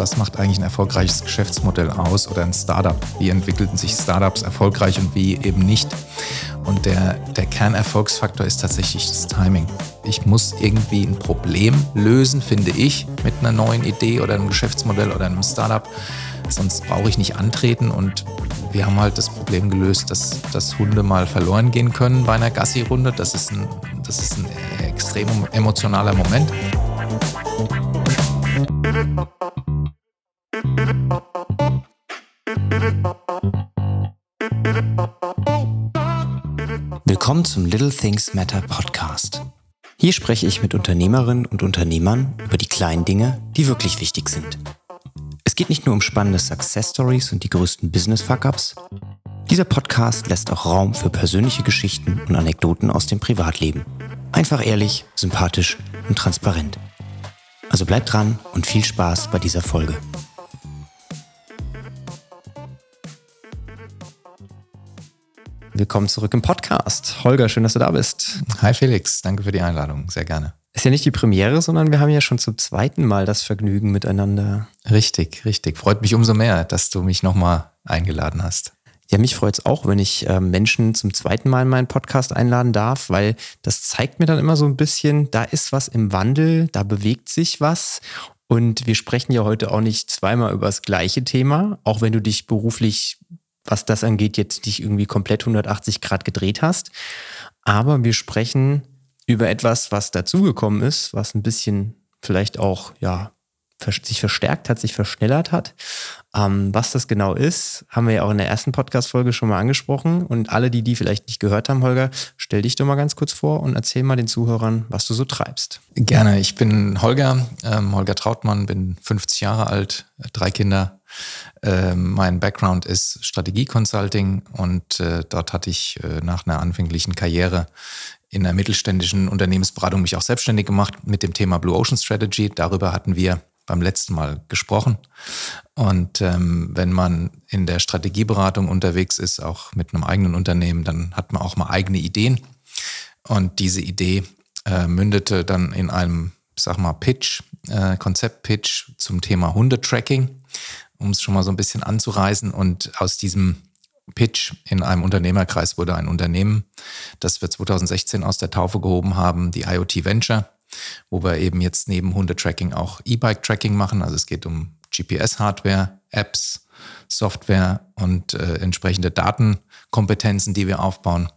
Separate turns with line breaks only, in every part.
was macht eigentlich ein erfolgreiches Geschäftsmodell aus oder ein Startup? Wie entwickelten sich Startups erfolgreich und wie eben nicht? Und der, der Kernerfolgsfaktor ist tatsächlich das Timing. Ich muss irgendwie ein Problem lösen, finde ich, mit einer neuen Idee oder einem Geschäftsmodell oder einem Startup. Sonst brauche ich nicht antreten und wir haben halt das Problem gelöst, dass, dass Hunde mal verloren gehen können bei einer Gassi-Runde. Das ist ein, das ist ein extrem emotionaler Moment.
Willkommen zum Little Things Matter Podcast. Hier spreche ich mit Unternehmerinnen und Unternehmern über die kleinen Dinge, die wirklich wichtig sind. Es geht nicht nur um spannende Success Stories und die größten Business Fuck-ups. Dieser Podcast lässt auch Raum für persönliche Geschichten und Anekdoten aus dem Privatleben. Einfach ehrlich, sympathisch und transparent. Also bleibt dran und viel Spaß bei dieser Folge. Willkommen zurück im Podcast. Holger, schön, dass du da bist.
Hi Felix, danke für die Einladung, sehr gerne.
Ist ja nicht die Premiere, sondern wir haben ja schon zum zweiten Mal das Vergnügen miteinander.
Richtig, richtig. Freut mich umso mehr, dass du mich nochmal eingeladen hast.
Ja, mich freut es auch, wenn ich äh, Menschen zum zweiten Mal in meinen Podcast einladen darf, weil das zeigt mir dann immer so ein bisschen, da ist was im Wandel, da bewegt sich was. Und wir sprechen ja heute auch nicht zweimal über das gleiche Thema, auch wenn du dich beruflich, was das angeht, jetzt nicht irgendwie komplett 180 Grad gedreht hast. Aber wir sprechen über etwas, was dazugekommen ist, was ein bisschen vielleicht auch, ja, sich verstärkt hat, sich verschnellert hat. Ähm, was das genau ist, haben wir ja auch in der ersten Podcast-Folge schon mal angesprochen. Und alle, die die vielleicht nicht gehört haben, Holger, stell dich doch mal ganz kurz vor und erzähl mal den Zuhörern, was du so treibst.
Gerne. Ich bin Holger, ähm, Holger Trautmann, bin 50 Jahre alt, drei Kinder. Ähm, mein Background ist Strategie-Consulting und äh, dort hatte ich äh, nach einer anfänglichen Karriere in der mittelständischen Unternehmensberatung mich auch selbstständig gemacht mit dem Thema Blue Ocean Strategy. Darüber hatten wir beim letzten Mal gesprochen. Und ähm, wenn man in der Strategieberatung unterwegs ist, auch mit einem eigenen Unternehmen, dann hat man auch mal eigene Ideen. Und diese Idee äh, mündete dann in einem, sag mal, Pitch, Konzeptpitch zum Thema Hundetracking, um es schon mal so ein bisschen anzureißen. Und aus diesem Pitch in einem Unternehmerkreis wurde ein Unternehmen, das wir 2016 aus der Taufe gehoben haben, die IoT Venture wo wir eben jetzt neben Hundetracking auch E-Bike-Tracking machen. Also es geht um GPS-Hardware, Apps, Software und äh, entsprechende Datenkompetenzen, die wir aufbauen.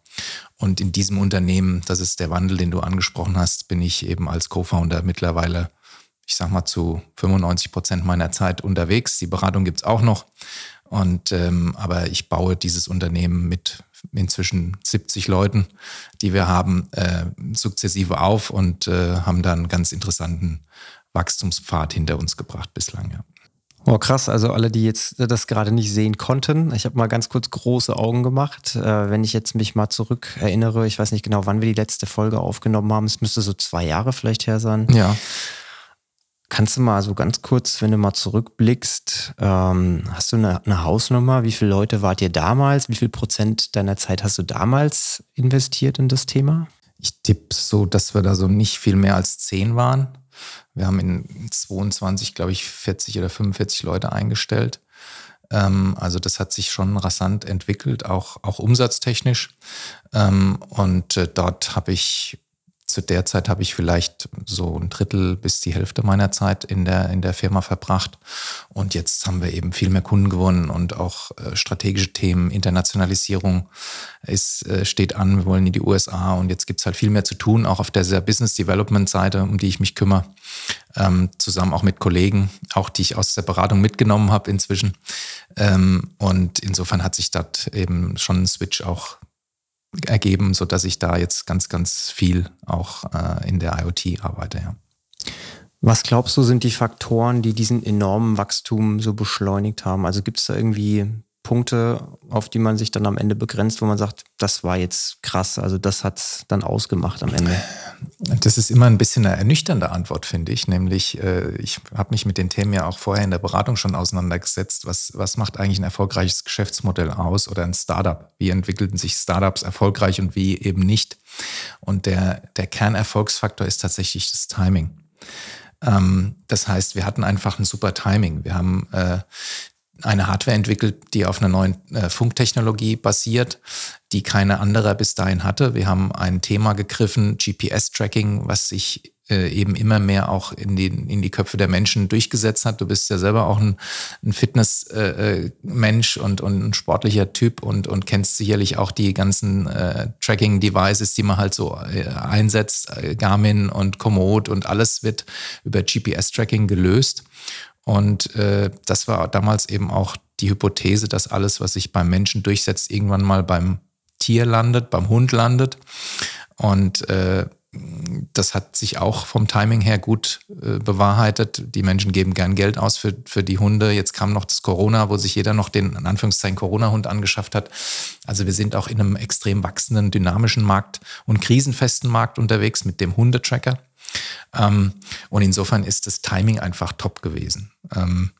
Und in diesem Unternehmen, das ist der Wandel, den du angesprochen hast, bin ich eben als Co-Founder mittlerweile, ich sag mal, zu 95 Prozent meiner Zeit unterwegs. Die Beratung gibt es auch noch. Und ähm, aber ich baue dieses Unternehmen mit inzwischen 70 Leuten, die wir haben, äh, sukzessive auf und äh, haben da einen ganz interessanten Wachstumspfad hinter uns gebracht bislang. Ja.
Oh, krass. Also alle, die jetzt das gerade nicht sehen konnten, ich habe mal ganz kurz große Augen gemacht. Äh, wenn ich jetzt mich mal zurück erinnere, ich weiß nicht genau, wann wir die letzte Folge aufgenommen haben. Es müsste so zwei Jahre vielleicht her sein.
Ja.
Kannst du mal so ganz kurz, wenn du mal zurückblickst, ähm, hast du eine, eine, Hausnummer? Wie viele Leute wart ihr damals? Wie viel Prozent deiner Zeit hast du damals investiert in das Thema?
Ich tippe so, dass wir da so nicht viel mehr als zehn waren. Wir haben in 22, glaube ich, 40 oder 45 Leute eingestellt. Ähm, also das hat sich schon rasant entwickelt, auch, auch umsatztechnisch. Ähm, und äh, dort habe ich zu der Zeit habe ich vielleicht so ein Drittel bis die Hälfte meiner Zeit in der, in der Firma verbracht. Und jetzt haben wir eben viel mehr Kunden gewonnen und auch äh, strategische Themen, Internationalisierung ist, äh, steht an. Wir wollen in die USA und jetzt gibt es halt viel mehr zu tun, auch auf der Business Development Seite, um die ich mich kümmere, ähm, zusammen auch mit Kollegen, auch die ich aus der Beratung mitgenommen habe inzwischen. Ähm, und insofern hat sich dort eben schon ein Switch auch ergeben, so dass ich da jetzt ganz, ganz viel auch äh, in der IoT arbeite. Ja.
Was glaubst du, sind die Faktoren, die diesen enormen Wachstum so beschleunigt haben? Also gibt es da irgendwie Punkte, auf die man sich dann am Ende begrenzt, wo man sagt, das war jetzt krass, also das hat es dann ausgemacht am Ende?
Das ist immer ein bisschen eine ernüchternde Antwort, finde ich. Nämlich, äh, ich habe mich mit den Themen ja auch vorher in der Beratung schon auseinandergesetzt. Was, was macht eigentlich ein erfolgreiches Geschäftsmodell aus oder ein Startup? Wie entwickelten sich Startups erfolgreich und wie eben nicht? Und der, der Kernerfolgsfaktor ist tatsächlich das Timing. Ähm, das heißt, wir hatten einfach ein super Timing. Wir haben äh, eine Hardware entwickelt, die auf einer neuen äh, Funktechnologie basiert, die keine andere bis dahin hatte. Wir haben ein Thema gegriffen, GPS-Tracking, was sich äh, eben immer mehr auch in die, in die Köpfe der Menschen durchgesetzt hat. Du bist ja selber auch ein, ein Fitness-Mensch äh, und, und ein sportlicher Typ und, und kennst sicherlich auch die ganzen äh, Tracking-Devices, die man halt so äh, einsetzt, äh, Garmin und Komoot und alles wird über GPS-Tracking gelöst. Und äh, das war damals eben auch die Hypothese, dass alles, was sich beim Menschen durchsetzt, irgendwann mal beim Tier landet, beim Hund landet. Und äh, das hat sich auch vom Timing her gut äh, bewahrheitet. Die Menschen geben gern Geld aus für, für die Hunde. Jetzt kam noch das Corona, wo sich jeder noch den, in Anführungszeichen, Corona-Hund angeschafft hat. Also wir sind auch in einem extrem wachsenden, dynamischen Markt und krisenfesten Markt unterwegs mit dem Hundetracker. Ähm, und insofern ist das Timing einfach top gewesen. Ähm,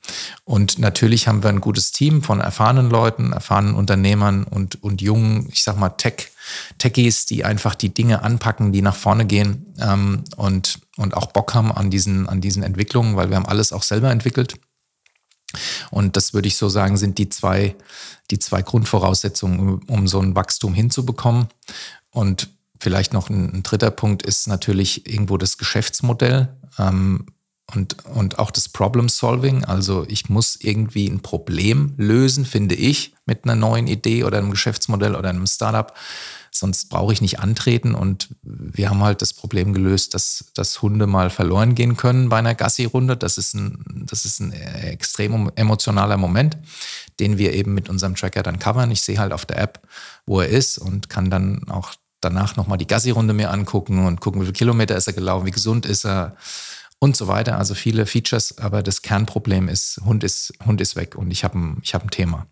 und natürlich haben wir ein gutes Team von erfahrenen Leuten, erfahrenen Unternehmern und, und jungen, ich sag mal, Tech, Techies, die einfach die Dinge anpacken, die nach vorne gehen ähm, und, und auch Bock haben an diesen, an diesen Entwicklungen, weil wir haben alles auch selber entwickelt. Und das würde ich so sagen, sind die zwei, die zwei Grundvoraussetzungen, um so ein Wachstum hinzubekommen. Und Vielleicht noch ein, ein, dritter Punkt ist natürlich irgendwo das Geschäftsmodell ähm, und, und auch das Problem Solving. Also ich muss irgendwie ein Problem lösen, finde ich, mit einer neuen Idee oder einem Geschäftsmodell oder einem Startup. Sonst brauche ich nicht antreten. Und wir haben halt das Problem gelöst, dass, dass Hunde mal verloren gehen können bei einer Gassi-Runde. Das ist ein, das ist ein extrem emotionaler Moment, den wir eben mit unserem Tracker dann covern. Ich sehe halt auf der App, wo er ist und kann dann auch danach nochmal die Gassi-Runde mir angucken und gucken, wie viele Kilometer ist er gelaufen, wie gesund ist er und so weiter. Also viele Features, aber das Kernproblem ist, Hund ist, Hund ist weg und ich habe ein, hab ein Thema.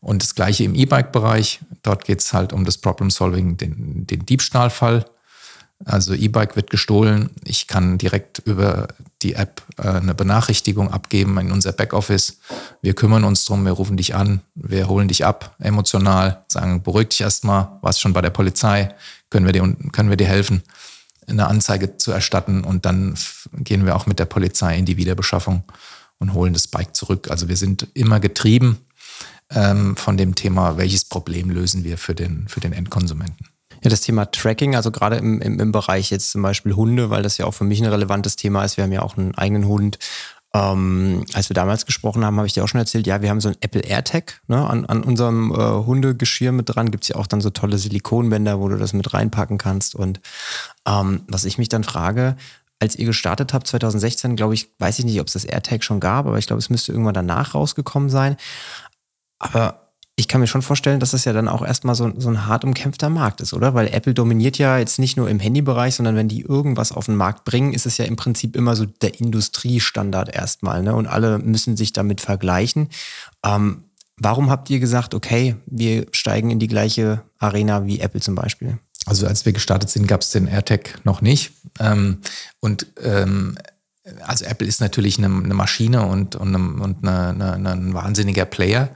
Und das gleiche im E-Bike-Bereich. Dort geht es halt um das Problem-Solving, den, den Diebstahlfall. Also E-Bike wird gestohlen. Ich kann direkt über die App äh, eine Benachrichtigung abgeben in unser Backoffice. Wir kümmern uns drum, wir rufen dich an, wir holen dich ab, emotional, sagen, beruhig dich erstmal, warst schon bei der Polizei, können wir dir, können wir dir helfen, eine Anzeige zu erstatten und dann gehen wir auch mit der Polizei in die Wiederbeschaffung und holen das Bike zurück. Also wir sind immer getrieben ähm, von dem Thema, welches Problem lösen wir für den, für den Endkonsumenten.
Ja, das Thema Tracking, also gerade im, im, im Bereich jetzt zum Beispiel Hunde, weil das ja auch für mich ein relevantes Thema ist. Wir haben ja auch einen eigenen Hund. Ähm, als wir damals gesprochen haben, habe ich dir auch schon erzählt, ja, wir haben so ein Apple AirTag ne, an, an unserem äh, Hundegeschirr mit dran. Gibt es ja auch dann so tolle Silikonbänder, wo du das mit reinpacken kannst. Und ähm, was ich mich dann frage, als ihr gestartet habt, 2016, glaube ich, weiß ich nicht, ob es das AirTag schon gab, aber ich glaube, es müsste irgendwann danach rausgekommen sein. Aber ich kann mir schon vorstellen, dass das ja dann auch erstmal so, so ein hart umkämpfter Markt ist, oder? Weil Apple dominiert ja jetzt nicht nur im Handybereich, sondern wenn die irgendwas auf den Markt bringen, ist es ja im Prinzip immer so der Industriestandard erstmal, ne? Und alle müssen sich damit vergleichen. Ähm, warum habt ihr gesagt, okay, wir steigen in die gleiche Arena wie Apple zum Beispiel?
Also als wir gestartet sind, gab es den AirTag noch nicht. Ähm, und ähm, also Apple ist natürlich eine, eine Maschine und, und, und eine, eine, ein wahnsinniger Player.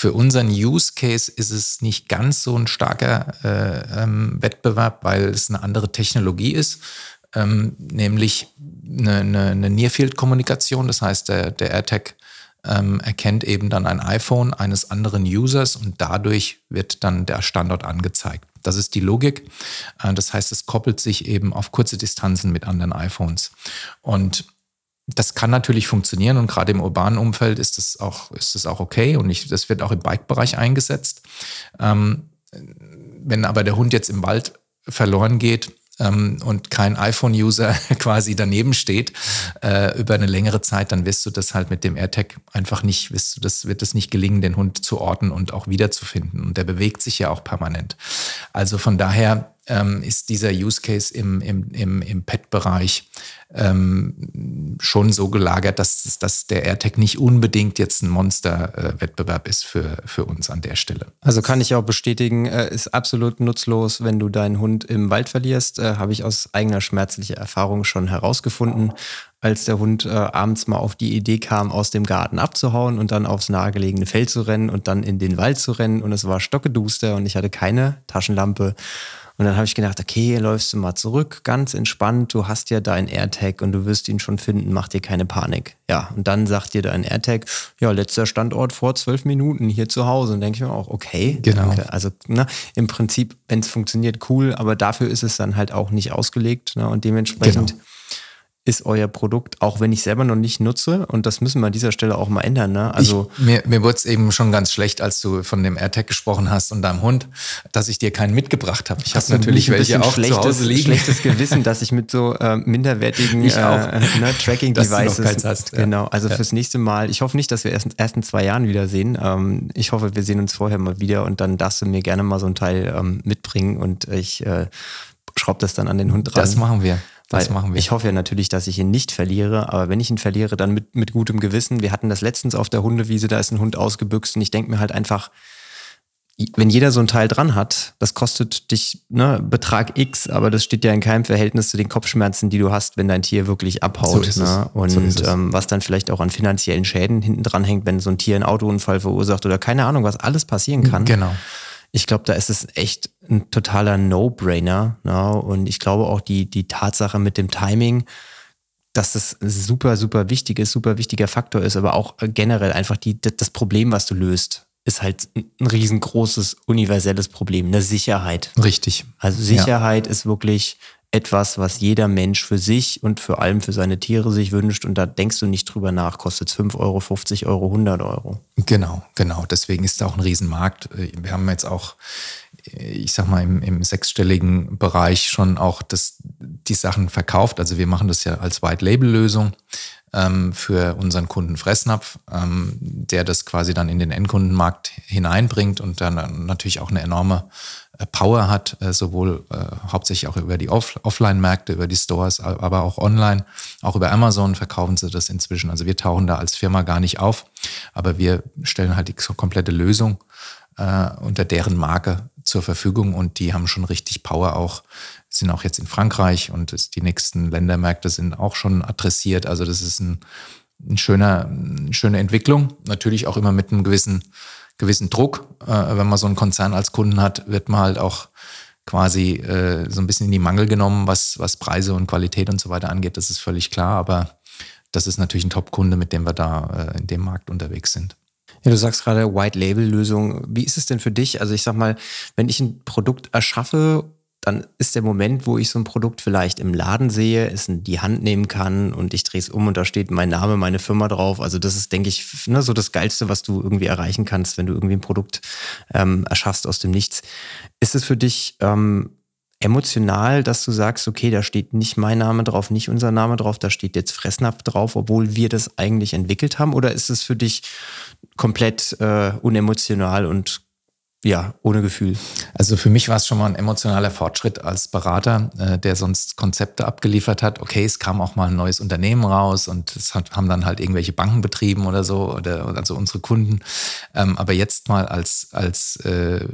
Für unseren Use Case ist es nicht ganz so ein starker äh, ähm, Wettbewerb, weil es eine andere Technologie ist, ähm, nämlich eine, eine, eine Near-Field-Kommunikation. Das heißt, der, der AirTag ähm, erkennt eben dann ein iPhone eines anderen Users und dadurch wird dann der Standort angezeigt. Das ist die Logik. Äh, das heißt, es koppelt sich eben auf kurze Distanzen mit anderen iPhones. Und das kann natürlich funktionieren und gerade im urbanen Umfeld ist das auch, ist das auch okay und ich, das wird auch im Bike-Bereich eingesetzt. Ähm, wenn aber der Hund jetzt im Wald verloren geht, ähm, und kein iPhone-User quasi daneben steht äh, über eine längere Zeit, dann wirst du das halt mit dem AirTag einfach nicht, wirst du das, wird es nicht gelingen, den Hund zu orten und auch wiederzufinden. Und der bewegt sich ja auch permanent. Also von daher ähm, ist dieser Use Case im, im, im, im Pet-Bereich ähm, schon so gelagert, dass, dass der AirTag nicht unbedingt jetzt ein Monster-Wettbewerb ist für, für uns an der Stelle.
Also kann ich auch bestätigen, äh, ist absolut nutzlos, wenn du deinen Hund im Wald verlierst. Äh, Habe ich aus eigener schmerzlicher Erfahrung schon herausgefunden als der Hund äh, abends mal auf die Idee kam, aus dem Garten abzuhauen und dann aufs nahegelegene Feld zu rennen und dann in den Wald zu rennen. Und es war stockeduster und ich hatte keine Taschenlampe. Und dann habe ich gedacht, okay, läufst du mal zurück, ganz entspannt, du hast ja deinen AirTag und du wirst ihn schon finden, mach dir keine Panik. Ja, und dann sagt dir dein AirTag, ja, letzter Standort vor zwölf Minuten hier zu Hause. Und denke ich mir auch, okay,
genau.
Danke. Also ne, im Prinzip, wenn es funktioniert, cool, aber dafür ist es dann halt auch nicht ausgelegt. Ne? Und dementsprechend genau ist euer Produkt, auch wenn ich selber noch nicht nutze. Und das müssen wir an dieser Stelle auch mal ändern. Ne?
Also ich, mir, mir wurde es eben schon ganz schlecht, als du von dem AirTag gesprochen hast und deinem Hund, dass ich dir keinen mitgebracht habe. Ich habe natürlich welche auch zu Hause liegen.
schlechtes Gewissen, dass ich mit so äh, minderwertigen äh, ne, Tracking-Devices. hast. Genau, also ja. fürs nächste Mal. Ich hoffe nicht, dass wir erst, erst in zwei Jahren wiedersehen. Ähm, ich hoffe, wir sehen uns vorher mal wieder und dann darfst du mir gerne mal so ein Teil ähm, mitbringen und ich äh, schraube das dann an den Hund dran.
Das machen wir.
Das Weil machen wir. Ich hoffe ja natürlich, dass ich ihn nicht verliere, aber wenn ich ihn verliere, dann mit, mit gutem Gewissen. Wir hatten das letztens auf der Hundewiese, da ist ein Hund ausgebüxt und ich denke mir halt einfach, wenn jeder so ein Teil dran hat, das kostet dich ne, Betrag X, aber das steht ja in keinem Verhältnis zu den Kopfschmerzen, die du hast, wenn dein Tier wirklich abhaut. So ne? Und so ähm, was dann vielleicht auch an finanziellen Schäden hinten dran hängt, wenn so ein Tier einen Autounfall verursacht oder keine Ahnung, was alles passieren kann.
Genau.
Ich glaube, da ist es echt ein totaler No-Brainer. Ne? Und ich glaube auch die, die Tatsache mit dem Timing, dass das super, super wichtig ist, super wichtiger Faktor ist, aber auch generell einfach die, das Problem, was du löst, ist halt ein riesengroßes, universelles Problem, eine Sicherheit.
Richtig.
Also Sicherheit ja. ist wirklich etwas, was jeder Mensch für sich und vor allem für seine Tiere sich wünscht. Und da denkst du nicht drüber nach, kostet es 5 Euro, 50 Euro, 100 Euro.
Genau, genau. Deswegen ist da auch ein Riesenmarkt. Wir haben jetzt auch, ich sag mal, im, im sechsstelligen Bereich schon auch das, die Sachen verkauft. Also wir machen das ja als White-Label-Lösung ähm, für unseren Kunden Fressnapf, ähm, der das quasi dann in den Endkundenmarkt hineinbringt und dann natürlich auch eine enorme äh, Power hat, äh, sowohl äh, hauptsächlich auch über die Off Offline-Märkte, über die Stores, aber auch online. Auch über Amazon verkaufen sie das inzwischen. Also wir tauchen da als Firma gar nicht auf, aber wir stellen halt die komplette Lösung äh, unter deren Marke zur Verfügung und die haben schon richtig Power auch, sind auch jetzt in Frankreich und die nächsten Ländermärkte sind auch schon adressiert. Also das ist ein, ein schöner, eine schöne Entwicklung. Natürlich auch immer mit einem gewissen gewissen Druck. Äh, wenn man so einen Konzern als Kunden hat, wird man halt auch quasi äh, so ein bisschen in die Mangel genommen, was, was Preise und Qualität und so weiter angeht. Das ist völlig klar, aber das ist natürlich ein Top-Kunde, mit dem wir da äh, in dem Markt unterwegs sind.
Ja, du sagst gerade White-Label-Lösung. Wie ist es denn für dich? Also ich sag mal, wenn ich ein Produkt erschaffe dann ist der Moment, wo ich so ein Produkt vielleicht im Laden sehe, es in die Hand nehmen kann und ich drehe es um und da steht mein Name, meine Firma drauf. Also das ist, denke ich, ne, so das Geilste, was du irgendwie erreichen kannst, wenn du irgendwie ein Produkt ähm, erschaffst aus dem Nichts. Ist es für dich ähm, emotional, dass du sagst, okay, da steht nicht mein Name drauf, nicht unser Name drauf, da steht jetzt Fressnapf drauf, obwohl wir das eigentlich entwickelt haben? Oder ist es für dich komplett äh, unemotional und ja, ohne Gefühl.
Also für mich war es schon mal ein emotionaler Fortschritt als Berater, äh, der sonst Konzepte abgeliefert hat. Okay, es kam auch mal ein neues Unternehmen raus und es hat, haben dann halt irgendwelche Banken betrieben oder so, oder also unsere Kunden. Ähm, aber jetzt mal als, als äh,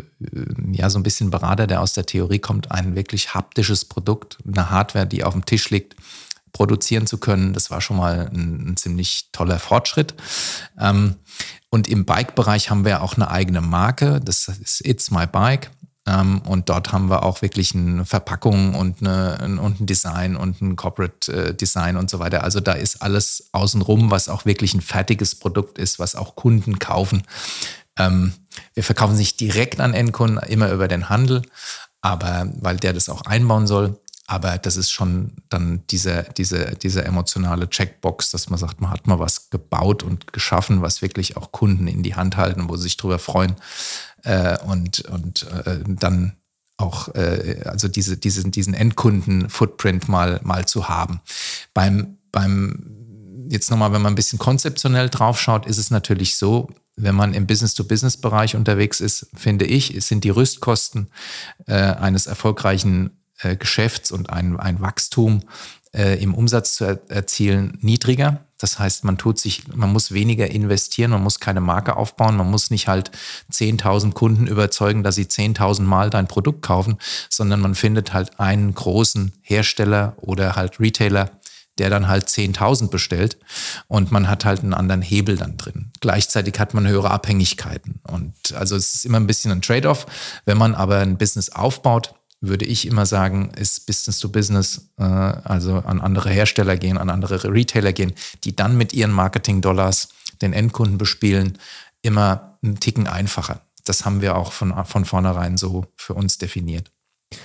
ja, so ein bisschen Berater, der aus der Theorie kommt, ein wirklich haptisches Produkt, eine Hardware, die auf dem Tisch liegt, produzieren zu können, das war schon mal ein, ein ziemlich toller Fortschritt. Ähm, und im Bike-Bereich haben wir auch eine eigene Marke, das ist It's My Bike. Ähm, und dort haben wir auch wirklich eine Verpackung und, eine, und ein Design und ein Corporate äh, Design und so weiter. Also da ist alles außenrum, was auch wirklich ein fertiges Produkt ist, was auch Kunden kaufen. Ähm, wir verkaufen nicht direkt an Endkunden, immer über den Handel, aber weil der das auch einbauen soll. Aber das ist schon dann diese, diese, diese emotionale Checkbox, dass man sagt, man hat mal was gebaut und geschaffen, was wirklich auch Kunden in die Hand halten, wo sie sich drüber freuen. Äh, und und äh, dann auch äh, also diese, diese, diesen Endkunden-Footprint mal, mal zu haben. Beim, beim jetzt nochmal, wenn man ein bisschen konzeptionell draufschaut, ist es natürlich so, wenn man im Business-to-Business-Bereich unterwegs ist, finde ich, sind die Rüstkosten äh, eines erfolgreichen äh, Geschäfts und ein, ein Wachstum äh, im Umsatz zu er erzielen niedriger. Das heißt, man tut sich, man muss weniger investieren, man muss keine Marke aufbauen, man muss nicht halt 10.000 Kunden überzeugen, dass sie 10.000 Mal dein Produkt kaufen, sondern man findet halt einen großen Hersteller oder halt Retailer, der dann halt 10.000 bestellt und man hat halt einen anderen Hebel dann drin. Gleichzeitig hat man höhere Abhängigkeiten und also es ist immer ein bisschen ein Trade-off. Wenn man aber ein Business aufbaut, würde ich immer sagen, ist Business to Business, äh, also an andere Hersteller gehen, an andere Retailer gehen, die dann mit ihren Marketing-Dollars den Endkunden bespielen, immer einen Ticken einfacher. Das haben wir auch von, von vornherein so für uns definiert.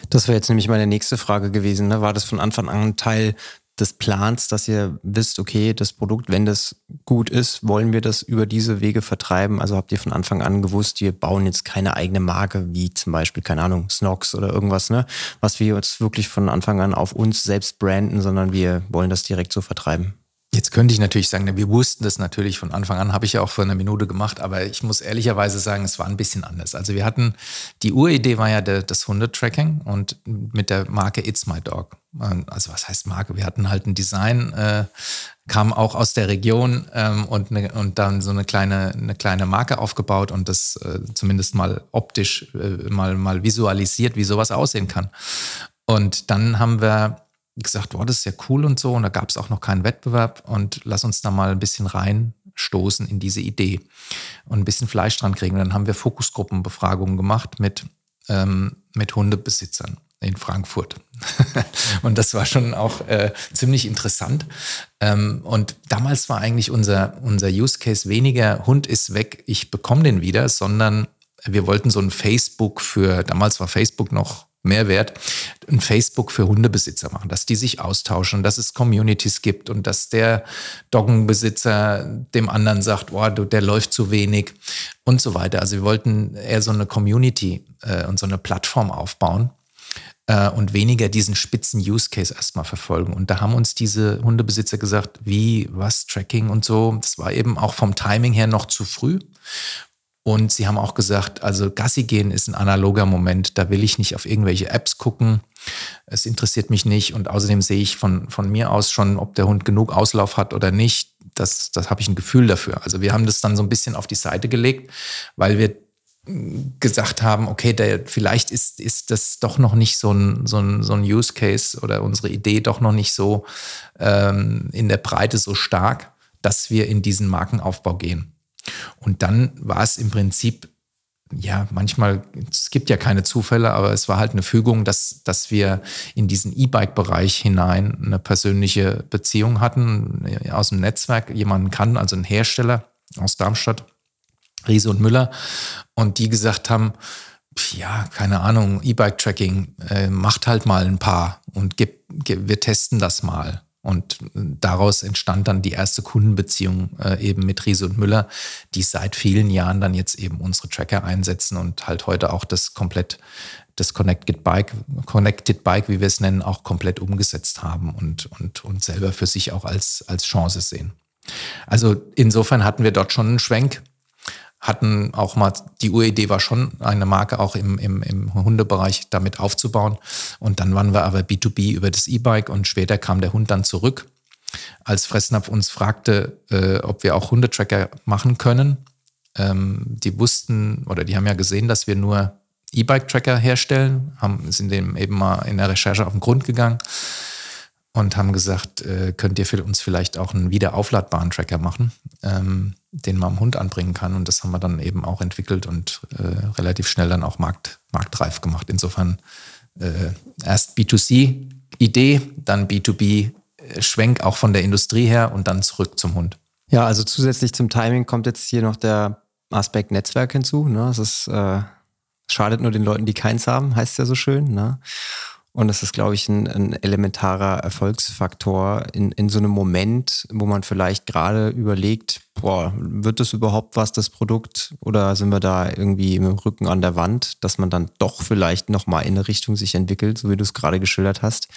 Das wäre jetzt nämlich meine nächste Frage gewesen. Ne? War das von Anfang an Teil des Plans, dass ihr wisst, okay, das Produkt, wenn das gut ist, wollen wir das über diese Wege vertreiben? Also habt ihr von Anfang an gewusst, wir bauen jetzt keine eigene Marke, wie zum Beispiel, keine Ahnung, Snox oder irgendwas, ne? Was wir uns wirklich von Anfang an auf uns selbst branden, sondern wir wollen das direkt so vertreiben.
Jetzt könnte ich natürlich sagen, wir wussten das natürlich von Anfang an, habe ich ja auch vor einer Minute gemacht, aber ich muss ehrlicherweise sagen, es war ein bisschen anders. Also wir hatten, die Uridee war ja der, das Hundetracking und mit der Marke It's My Dog. Also was heißt Marke? Wir hatten halt ein Design, äh, kam auch aus der Region ähm, und, ne, und dann so eine kleine, eine kleine Marke aufgebaut und das äh, zumindest mal optisch äh, mal, mal visualisiert, wie sowas aussehen kann. Und dann haben wir gesagt, boah, das ist ja cool und so. Und da gab es auch noch keinen Wettbewerb und lass uns da mal ein bisschen reinstoßen in diese Idee und ein bisschen Fleisch dran kriegen. Und dann haben wir Fokusgruppenbefragungen gemacht mit, ähm, mit Hundebesitzern in Frankfurt. und das war schon auch äh, ziemlich interessant. Ähm, und damals war eigentlich unser, unser Use Case weniger Hund ist weg, ich bekomme den wieder, sondern wir wollten so ein Facebook für, damals war Facebook noch Mehrwert, ein Facebook für Hundebesitzer machen, dass die sich austauschen, dass es Communities gibt und dass der Doggenbesitzer dem anderen sagt, oh, der läuft zu wenig und so weiter. Also wir wollten eher so eine Community äh, und so eine Plattform aufbauen äh, und weniger diesen spitzen Use Case erstmal verfolgen. Und da haben uns diese Hundebesitzer gesagt, wie, was, Tracking und so. Das war eben auch vom Timing her noch zu früh. Und sie haben auch gesagt, also Gassi gehen ist ein analoger Moment, da will ich nicht auf irgendwelche Apps gucken. Es interessiert mich nicht und außerdem sehe ich von, von mir aus schon, ob der Hund genug Auslauf hat oder nicht. Das, das habe ich ein Gefühl dafür. Also wir haben das dann so ein bisschen auf die Seite gelegt, weil wir gesagt haben, okay, der, vielleicht ist, ist das doch noch nicht so ein, so, ein, so ein Use Case oder unsere Idee doch noch nicht so ähm, in der Breite so stark, dass wir in diesen Markenaufbau gehen. Und dann war es im Prinzip, ja, manchmal, es gibt ja keine Zufälle, aber es war halt eine Fügung, dass, dass wir in diesen E-Bike-Bereich hinein eine persönliche Beziehung hatten, aus dem Netzwerk jemanden kannten, also einen Hersteller aus Darmstadt, Riese und Müller, und die gesagt haben, ja, keine Ahnung, E-Bike-Tracking, äh, macht halt mal ein paar und gib, gib, wir testen das mal. Und daraus entstand dann die erste Kundenbeziehung äh, eben mit Riese und Müller, die seit vielen Jahren dann jetzt eben unsere Tracker einsetzen und halt heute auch das komplett, das Connected Bike, Connected Bike, wie wir es nennen, auch komplett umgesetzt haben und, und, und selber für sich auch als, als Chance sehen. Also insofern hatten wir dort schon einen Schwenk hatten auch mal, die Uridee war schon eine Marke auch im, im, im Hundebereich damit aufzubauen. Und dann waren wir aber B2B über das E-Bike und später kam der Hund dann zurück, als Fressnapf uns fragte, äh, ob wir auch Hundetracker machen können. Ähm, die wussten oder die haben ja gesehen, dass wir nur E-Bike-Tracker herstellen, haben, sind dem eben mal in der Recherche auf den Grund gegangen und haben gesagt, äh, könnt ihr für uns vielleicht auch einen wiederaufladbaren Tracker machen, ähm, den man am Hund anbringen kann. Und das haben wir dann eben auch entwickelt und äh, relativ schnell dann auch markt, marktreif gemacht. Insofern äh, erst B2C-Idee, dann B2B-Schwenk äh, auch von der Industrie her und dann zurück zum Hund.
Ja, also zusätzlich zum Timing kommt jetzt hier noch der Aspekt Netzwerk hinzu. Ne? Es ist, äh, schadet nur den Leuten, die keins haben, heißt ja so schön. Ne? Und das ist, glaube ich, ein, ein, elementarer Erfolgsfaktor in, in so einem Moment, wo man vielleicht gerade überlegt, boah, wird das überhaupt was, das Produkt? Oder sind wir da irgendwie im Rücken an der Wand, dass man dann doch vielleicht nochmal in eine Richtung sich entwickelt, so wie du es gerade geschildert hast?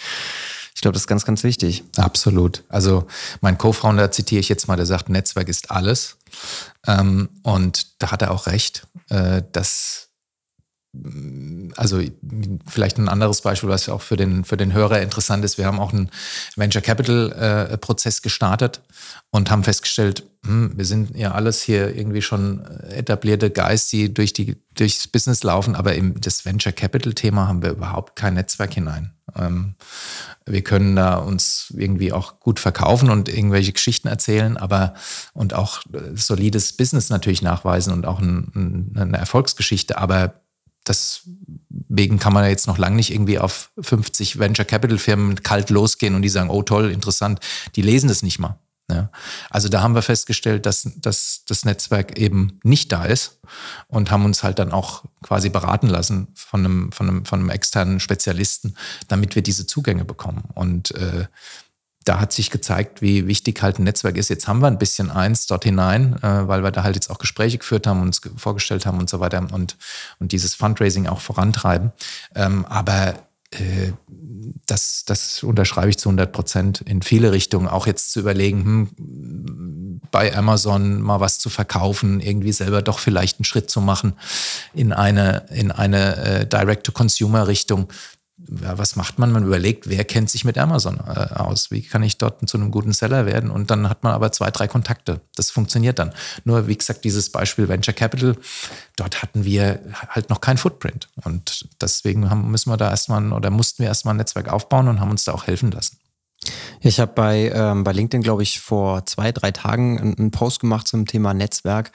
Ich glaube, das ist ganz, ganz wichtig.
Absolut. Also mein Co-Founder zitiere ich jetzt mal, der sagt, Netzwerk ist alles. Ähm, und da hat er auch recht, äh, dass also vielleicht ein anderes Beispiel, was auch für den, für den Hörer interessant ist. Wir haben auch einen Venture Capital äh, Prozess gestartet und haben festgestellt, hm, wir sind ja alles hier irgendwie schon etablierte Guys, die durch die, durchs Business laufen, aber im das Venture Capital Thema haben wir überhaupt kein Netzwerk hinein. Ähm, wir können da uns irgendwie auch gut verkaufen und irgendwelche Geschichten erzählen, aber und auch solides Business natürlich nachweisen und auch ein, ein, eine Erfolgsgeschichte, aber deswegen kann man jetzt noch lange nicht irgendwie auf 50 Venture Capital Firmen kalt losgehen und die sagen, oh toll, interessant. Die lesen das nicht mal. Ja. Also da haben wir festgestellt, dass, dass das Netzwerk eben nicht da ist und haben uns halt dann auch quasi beraten lassen von einem, von einem, von einem externen Spezialisten, damit wir diese Zugänge bekommen. Und äh, da hat sich gezeigt, wie wichtig halt ein Netzwerk ist. Jetzt haben wir ein bisschen eins dort hinein, äh, weil wir da halt jetzt auch Gespräche geführt haben, uns vorgestellt haben und so weiter und, und dieses Fundraising auch vorantreiben. Ähm, aber äh, das, das unterschreibe ich zu 100 Prozent in viele Richtungen. Auch jetzt zu überlegen, hm, bei Amazon mal was zu verkaufen, irgendwie selber doch vielleicht einen Schritt zu machen in eine, in eine äh, Direct-to-Consumer-Richtung ja, was macht man? Man überlegt, wer kennt sich mit Amazon äh, aus? Wie kann ich dort zu einem guten Seller werden? Und dann hat man aber zwei, drei Kontakte. Das funktioniert dann. Nur, wie gesagt, dieses Beispiel Venture Capital, dort hatten wir halt noch kein Footprint. Und deswegen haben, müssen wir da erstmal oder mussten wir erstmal ein Netzwerk aufbauen und haben uns da auch helfen lassen.
Ich habe bei, ähm, bei LinkedIn, glaube ich, vor zwei, drei Tagen einen Post gemacht zum Thema Netzwerk.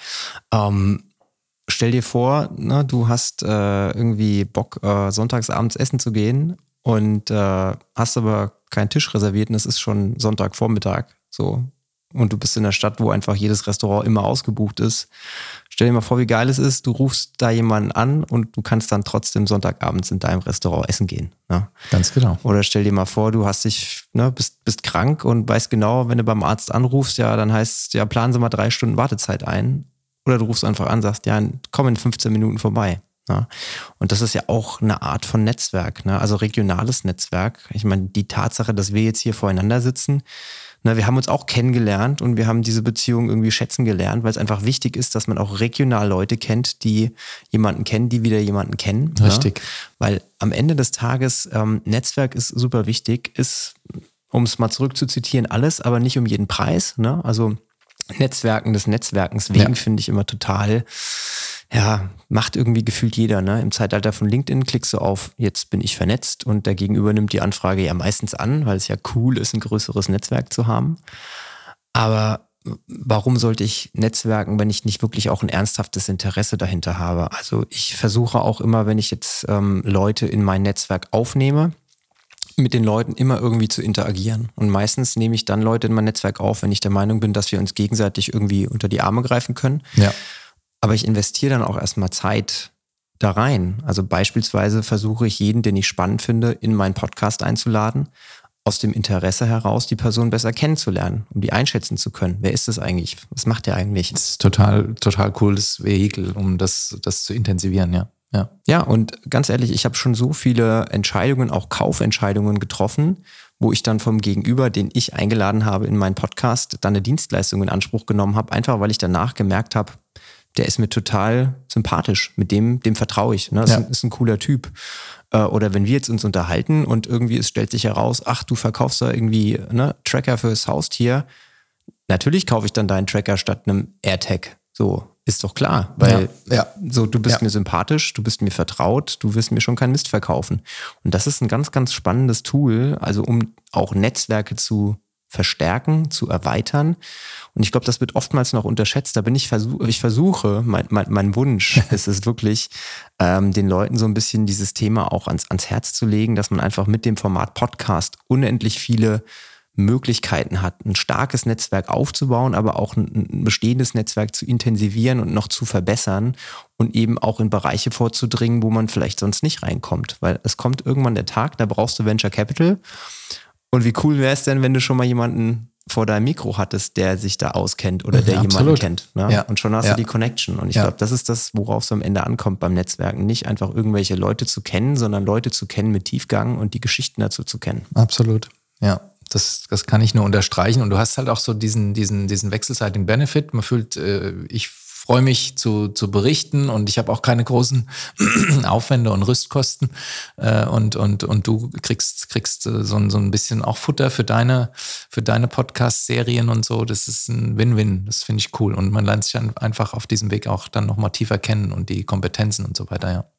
Ähm, stell dir vor, ne, du hast äh, irgendwie Bock, äh, sonntagsabends essen zu gehen und äh, hast aber keinen Tisch reserviert und es ist schon Sonntagvormittag. So. Und du bist in der Stadt, wo einfach jedes Restaurant immer ausgebucht ist. Stell dir mal vor, wie geil es ist, du rufst da jemanden an und du kannst dann trotzdem Sonntagabends in deinem Restaurant essen gehen. Ne?
Ganz genau.
Oder stell dir mal vor, du hast dich, ne, bist, bist krank und weißt genau, wenn du beim Arzt anrufst, ja, dann heißt ja, planen Sie mal drei Stunden Wartezeit ein oder du rufst einfach an, sagst, ja, komm in 15 Minuten vorbei. Ne? Und das ist ja auch eine Art von Netzwerk, ne? also regionales Netzwerk. Ich meine, die Tatsache, dass wir jetzt hier voreinander sitzen, ne, wir haben uns auch kennengelernt und wir haben diese Beziehung irgendwie schätzen gelernt, weil es einfach wichtig ist, dass man auch regional Leute kennt, die jemanden kennen, die wieder jemanden kennen.
Ne? Richtig.
Ne? Weil am Ende des Tages, ähm, Netzwerk ist super wichtig, ist, um es mal zurückzuzitieren, alles, aber nicht um jeden Preis. Ne? Also Netzwerken des Netzwerkens wegen ja. finde ich immer total, ja, macht irgendwie gefühlt jeder. Ne? Im Zeitalter von LinkedIn klickst du auf, jetzt bin ich vernetzt und der Gegenüber nimmt die Anfrage ja meistens an, weil es ja cool ist, ein größeres Netzwerk zu haben. Aber warum sollte ich netzwerken, wenn ich nicht wirklich auch ein ernsthaftes Interesse dahinter habe? Also ich versuche auch immer, wenn ich jetzt ähm, Leute in mein Netzwerk aufnehme, mit den Leuten immer irgendwie zu interagieren. Und meistens nehme ich dann Leute in mein Netzwerk auf, wenn ich der Meinung bin, dass wir uns gegenseitig irgendwie unter die Arme greifen können.
Ja.
Aber ich investiere dann auch erstmal Zeit da rein. Also beispielsweise versuche ich jeden, den ich spannend finde, in meinen Podcast einzuladen, aus dem Interesse heraus, die Person besser kennenzulernen, um die einschätzen zu können. Wer ist das eigentlich? Was macht der eigentlich?
Das ist total, total cooles Vehikel, um das, das zu intensivieren, ja.
Ja. Ja, und ganz ehrlich, ich habe schon so viele Entscheidungen, auch Kaufentscheidungen getroffen, wo ich dann vom Gegenüber, den ich eingeladen habe in meinen Podcast, dann eine Dienstleistung in Anspruch genommen habe, einfach weil ich danach gemerkt habe, der ist mir total sympathisch, mit dem, dem vertraue ich. Ne? Das ja. ist ein cooler Typ. Äh, oder wenn wir jetzt uns unterhalten und irgendwie es stellt sich heraus, ach, du verkaufst da irgendwie ne, Tracker fürs Haustier. Natürlich kaufe ich dann deinen Tracker statt einem AirTag. So, ist doch klar, weil ja, ja. so du bist ja. mir sympathisch, du bist mir vertraut, du wirst mir schon keinen Mist verkaufen. Und das ist ein ganz, ganz spannendes Tool, also um auch Netzwerke zu verstärken, zu erweitern. Und ich glaube, das wird oftmals noch unterschätzt. Da bin ich versuche, ich versuche, mein, mein, mein Wunsch ist es wirklich, ähm, den Leuten so ein bisschen dieses Thema auch ans, ans Herz zu legen, dass man einfach mit dem Format Podcast unendlich viele Möglichkeiten hat, ein starkes Netzwerk aufzubauen, aber auch ein, bestehendes Netzwerk zu intensivieren und noch zu verbessern und eben auch in Bereiche vorzudringen, wo man vielleicht sonst nicht reinkommt. Weil es kommt irgendwann der Tag, da brauchst du Venture Capital. Und wie cool wäre es denn, wenn du schon mal jemanden vor deinem Mikro hattest, der sich da auskennt oder der ja, jemanden kennt. Ne? Ja. Und schon hast ja. du die Connection. Und ich glaube, das ist das, worauf es am Ende ankommt beim Netzwerken. Nicht einfach irgendwelche Leute zu kennen, sondern Leute zu kennen mit Tiefgang und die Geschichten dazu zu kennen.
Absolut. Ja. Das, das kann ich nur unterstreichen. Und du hast halt auch so diesen, diesen, diesen wechselseitigen Benefit. Man fühlt, äh, ich freue mich zu, zu berichten und ich habe auch keine großen Aufwände und Rüstkosten. Äh, und, und, und du kriegst, kriegst äh, so, ein, so ein bisschen auch Futter für deine, für deine Podcast-Serien und so. Das ist ein Win-Win. Das finde ich cool. Und man lernt sich einfach auf diesem Weg auch dann nochmal tiefer kennen und die Kompetenzen und so weiter, ja.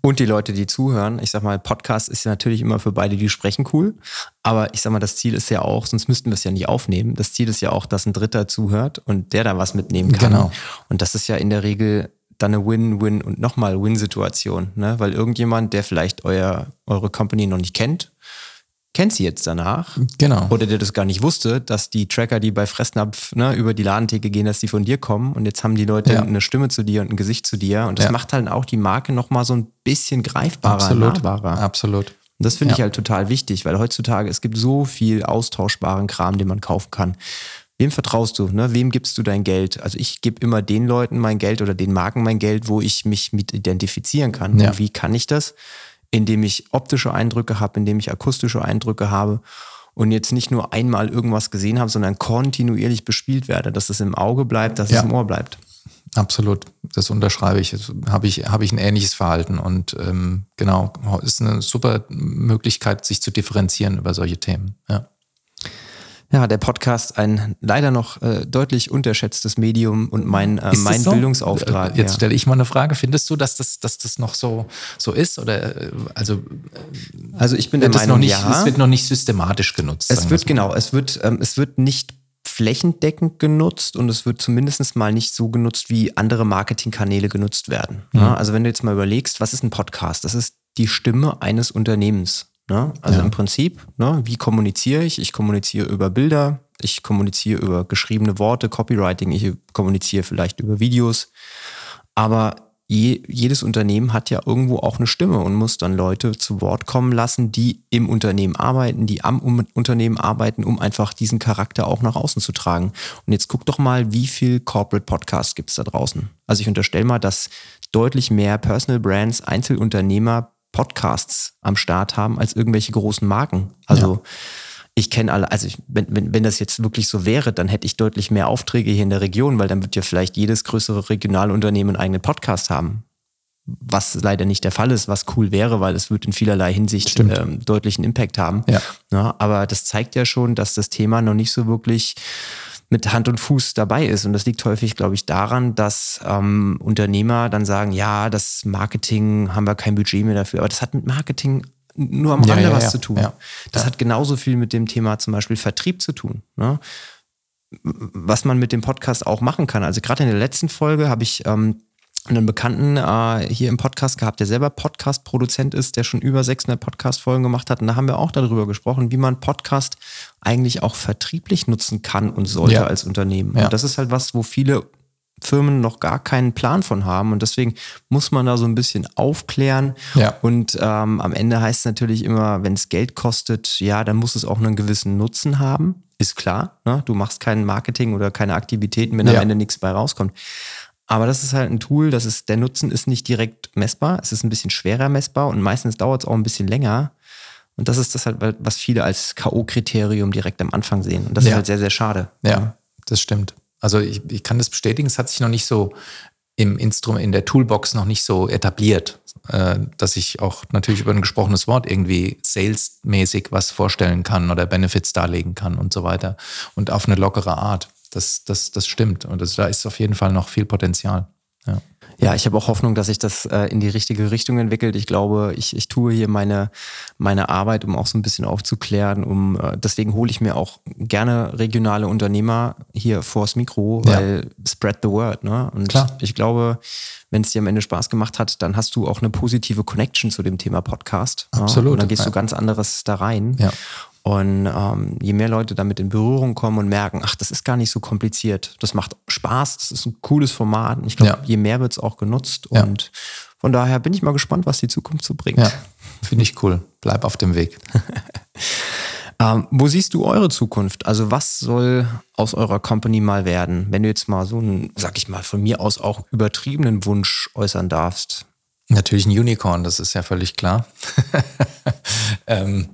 Und die Leute, die zuhören, ich sag mal, Podcast ist ja natürlich immer für beide, die sprechen, cool. Aber ich sag mal, das Ziel ist ja auch, sonst müssten wir es ja nicht aufnehmen. Das Ziel ist ja auch, dass ein Dritter zuhört und der da was mitnehmen kann. Genau. Und das ist ja in der Regel dann eine Win-Win und nochmal Win-Situation, ne? weil irgendjemand, der vielleicht euer, eure Company noch nicht kennt, kennt sie jetzt danach.
Genau.
Oder der das gar nicht wusste, dass die Tracker, die bei Fressnapf ne, über die Ladentheke gehen, dass die von dir kommen. Und jetzt haben die Leute
Ja.
eine Stimme zu dir und ein Gesicht zu dir. Und das
Ja.
macht halt auch die Marke nochmal so ein bisschen greifbarer,
Absolut.
nahbarer.
Absolut.
Und das finde ich
Ja.
halt total wichtig, weil heutzutage es gibt so viel austauschbaren Kram, den man kaufen kann. Wem vertraust du? Ne? Wem gibst du dein Geld? Also ich gebe immer den Leuten mein Geld oder den Marken mein Geld, wo ich mich mit identifizieren kann.
Ja.
Und wie kann ich das? Indem ich optische Eindrücke habe, indem ich akustische Eindrücke habe und jetzt nicht nur einmal irgendwas gesehen habe, sondern kontinuierlich bespielt werde, dass es im Auge bleibt, dass
Ja.
es im Ohr bleibt.
Absolut, das unterschreibe ich. Also Habe ich, habe ich ein ähnliches Verhalten und ähm, genau, ist eine super Möglichkeit, sich zu differenzieren über solche Themen. Ja.
Ja, der Podcast ein leider noch äh, deutlich unterschätztes Medium und mein, äh, mein
so?
Bildungsauftrag.
Jetzt
ja.
stelle ich mal eine Frage. Findest du, dass das, dass das noch so, so ist? Oder äh, also
Also ich bin der Meinung,
noch nicht,
ja.
es wird noch nicht systematisch genutzt.
Es wird genau, es wird, ähm, es wird nicht flächendeckend genutzt und es wird zumindest mal nicht so genutzt, wie andere Marketingkanäle genutzt werden. Ja, also wenn du jetzt mal überlegst, was ist ein Podcast? Das ist die Stimme eines Unternehmens. Ne? Also
Ja.
im Prinzip, ne, wie kommuniziere ich? Ich kommuniziere über Bilder, ich kommuniziere über geschriebene Worte, Copywriting, ich kommuniziere vielleicht über Videos. Aber je, jedes Unternehmen hat ja irgendwo auch eine Stimme und muss dann Leute zu Wort kommen lassen, die im Unternehmen arbeiten, die am Unternehmen arbeiten, um einfach diesen Charakter auch nach außen zu tragen. Und jetzt guck doch mal, wie viel Corporate Podcasts gibt es da draußen. Also ich unterstelle mal, dass deutlich mehr Personal Brands, Einzelunternehmer Podcasts am Start haben als irgendwelche großen Marken. Also ich kenne alle, also ich, wenn, wenn, wenn das jetzt wirklich so wäre, dann hätte ich deutlich mehr Aufträge hier in der Region, weil dann wird ja vielleicht jedes größere Regionalunternehmen einen eigenen Podcast haben. Was leider nicht der Fall ist, was cool wäre, weil es wird in vielerlei Hinsicht ähm, deutlichen Impact haben.
Ja.
Ja, aber das zeigt ja schon, dass das Thema noch nicht so wirklich mit Hand und Fuß dabei ist. Und das liegt häufig, glaube ich, daran, dass ähm, Unternehmer dann sagen, ja, das Marketing haben wir kein Budget mehr dafür. Aber das hat mit Marketing nur am
Ja,
Rande
ja,
was
ja.
zu tun.
Ja.
Das
Ja.
hat genauso viel mit dem Thema zum Beispiel Vertrieb zu tun. Ne? Was man mit dem Podcast auch machen kann. Also gerade in der letzten Folge habe ich ähm, einen Bekannten äh, hier im Podcast gehabt, der selber Podcast-Produzent ist, der schon über 600 Podcast-Folgen gemacht hat. Und da haben wir auch darüber gesprochen, wie man Podcast eigentlich auch vertrieblich nutzen kann und sollte
Ja.
als Unternehmen.
Ja.
Und das ist halt was, wo viele Firmen noch gar keinen Plan von haben. Und deswegen muss man da so ein bisschen aufklären.
Ja.
Und ähm, am Ende heißt es natürlich immer, wenn es Geld kostet, ja, dann muss es auch einen gewissen Nutzen haben. Ist klar. Ne? Du machst kein Marketing oder keine Aktivitäten, wenn
Ja.
am Ende nichts bei rauskommt. Aber das ist halt ein Tool, das ist, der Nutzen ist nicht direkt messbar. Es ist ein bisschen schwerer messbar und meistens dauert es auch ein bisschen länger. Und das ist das halt, was viele als K.O.-Kriterium direkt am Anfang sehen. Und das ist
Ja.
halt sehr, sehr schade.
Ja, das stimmt. Also ich, ich kann das bestätigen, es hat sich noch nicht so im Instrument, in der Toolbox noch nicht so etabliert, äh, dass ich auch natürlich über ein gesprochenes Wort irgendwie salesmäßig was vorstellen kann oder Benefits darlegen kann und so weiter. Und auf eine lockere Art. Das, das, das stimmt. Und das, da ist auf jeden Fall noch viel Potenzial. Ja.
Ja, ich habe auch Hoffnung, dass sich das äh, in die richtige Richtung entwickelt. Ich glaube, ich, ich tue hier meine, meine Arbeit, um auch so ein bisschen aufzuklären. Um, äh, deswegen hole ich mir auch gerne regionale Unternehmer hier vors Mikro,
Ja.
weil spread the word. Ne? Und
Klar.
ich glaube, wenn es dir am Ende Spaß gemacht hat, dann hast du auch eine positive Connection zu dem Thema Podcast. Ja?
Absolut.
Und dann gehst
Ja.
du ganz anderes da rein.
Ja.
Und ähm, je mehr Leute damit in Berührung kommen und merken, ach, das ist gar nicht so kompliziert, das macht Spaß, das ist ein cooles Format. Und ich glaube,
Ja.
je mehr wird es auch genutzt.
Ja.
Und von daher bin ich mal gespannt, was die Zukunft so bringt.
Ja, finde ich cool. Bleib auf dem Weg.
Ähm, wo siehst du eure Zukunft? Also was soll aus eurer Company mal werden, wenn du jetzt mal so einen, sag ich mal, von mir aus auch übertriebenen Wunsch äußern darfst?
Natürlich ein Unicorn, das ist ja völlig klar. ähm,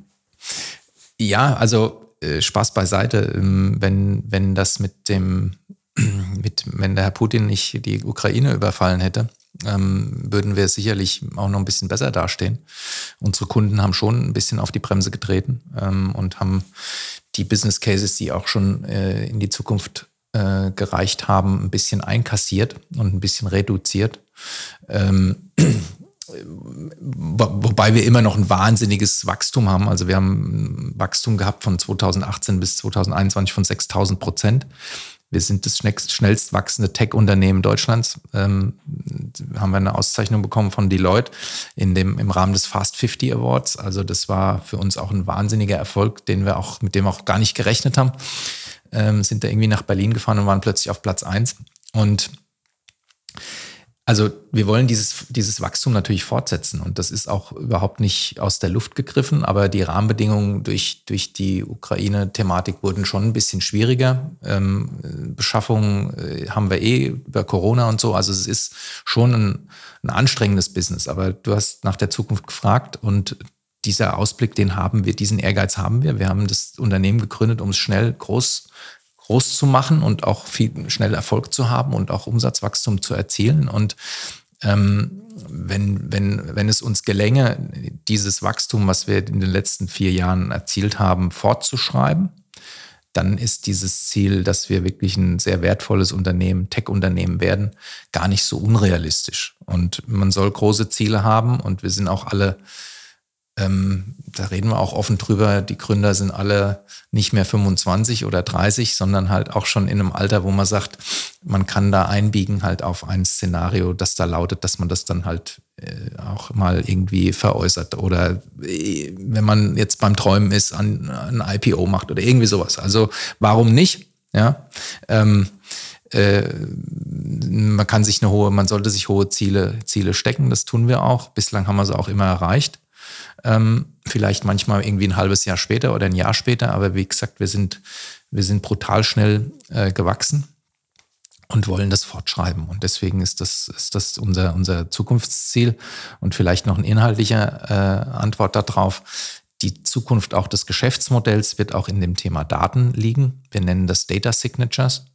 ja, also äh, Spaß beiseite, ähm, wenn, wenn das mit dem, mit, wenn der Herr Putin nicht die Ukraine überfallen hätte, ähm, würden wir sicherlich auch noch ein bisschen besser dastehen. Unsere Kunden haben schon ein bisschen auf die Bremse getreten ähm, und haben die Business Cases, die auch schon äh, in die Zukunft äh, gereicht haben, ein bisschen einkassiert und ein bisschen reduziert. Ähm, wobei wir immer noch ein wahnsinniges Wachstum haben. Also wir haben Wachstum gehabt von 2018 bis 2021 von 6000 Prozent. Wir sind das schnellst wachsende Tech-Unternehmen Deutschlands. Ähm, haben wir eine Auszeichnung bekommen von Deloitte in dem, im Rahmen des Fast 50 Awards. Also das war für uns auch ein wahnsinniger Erfolg, den wir auch, mit dem wir auch gar nicht gerechnet haben. Ähm, sind da irgendwie nach Berlin gefahren und waren plötzlich auf Platz eins. Und also wir wollen dieses, dieses Wachstum natürlich fortsetzen und das ist auch überhaupt nicht aus der Luft gegriffen, aber die Rahmenbedingungen durch, durch die Ukraine-Thematik wurden schon ein bisschen schwieriger. Ähm, Beschaffung äh, haben wir eh über Corona und so, also es ist schon ein, ein anstrengendes Business, aber du hast nach der Zukunft gefragt und dieser Ausblick, den haben wir, diesen Ehrgeiz haben wir. Wir haben das Unternehmen gegründet, um es schnell groß groß zu machen und auch viel schnell Erfolg zu haben und auch Umsatzwachstum zu erzielen. Und ähm, wenn, wenn, wenn es uns gelänge, dieses Wachstum, was wir in den letzten vier Jahren erzielt haben, fortzuschreiben, dann ist dieses Ziel, dass wir wirklich ein sehr wertvolles Unternehmen, Tech-Unternehmen werden, gar nicht so unrealistisch. Und man soll große Ziele haben und wir sind auch alle ähm, da reden wir auch offen drüber, die Gründer sind alle nicht mehr 25 oder 30, sondern halt auch schon in einem Alter, wo man sagt, man kann da einbiegen halt auf ein Szenario, das da lautet, dass man das dann halt äh, auch mal irgendwie veräußert oder äh, wenn man jetzt beim Träumen ist, an, ein IPO macht oder irgendwie sowas. Also warum nicht? Ja. Ähm, äh, man kann sich eine hohe, man sollte sich hohe Ziele, Ziele stecken, das tun wir auch. Bislang haben wir sie auch immer erreicht. Ähm, vielleicht manchmal irgendwie ein halbes Jahr später oder ein Jahr später, aber wie gesagt, wir sind, wir sind brutal schnell äh, gewachsen und wollen das fortschreiben. Und deswegen ist das, ist das unser, unser Zukunftsziel. Und vielleicht noch eine inhaltliche äh, Antwort darauf. Die Zukunft auch des Geschäftsmodells wird auch in dem Thema Daten liegen. Wir nennen das Data Signatures.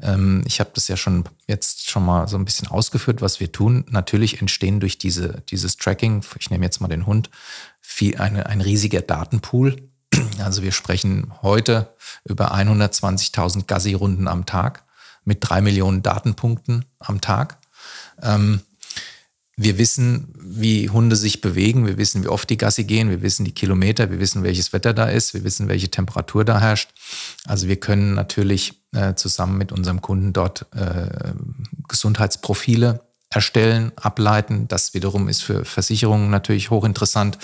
Ähm, ich habe das ja schon jetzt schon mal so ein bisschen ausgeführt, was wir tun. Natürlich entstehen durch diese, dieses Tracking, ich nehme jetzt mal den Hund, viel, eine, ein riesiger Datenpool. Also wir sprechen heute über 120.000 Gassi-Runden am Tag mit drei Millionen Datenpunkten am Tag. Ähm, wir wissen, wie Hunde sich bewegen, wir wissen, wie oft die Gassi gehen, wir wissen die Kilometer, wir wissen, welches Wetter da ist, wir wissen, welche Temperatur da herrscht. Also wir können natürlich äh, zusammen mit unserem Kunden dort äh, Gesundheitsprofile erstellen, ableiten. Das wiederum ist für Versicherungen natürlich hochinteressant.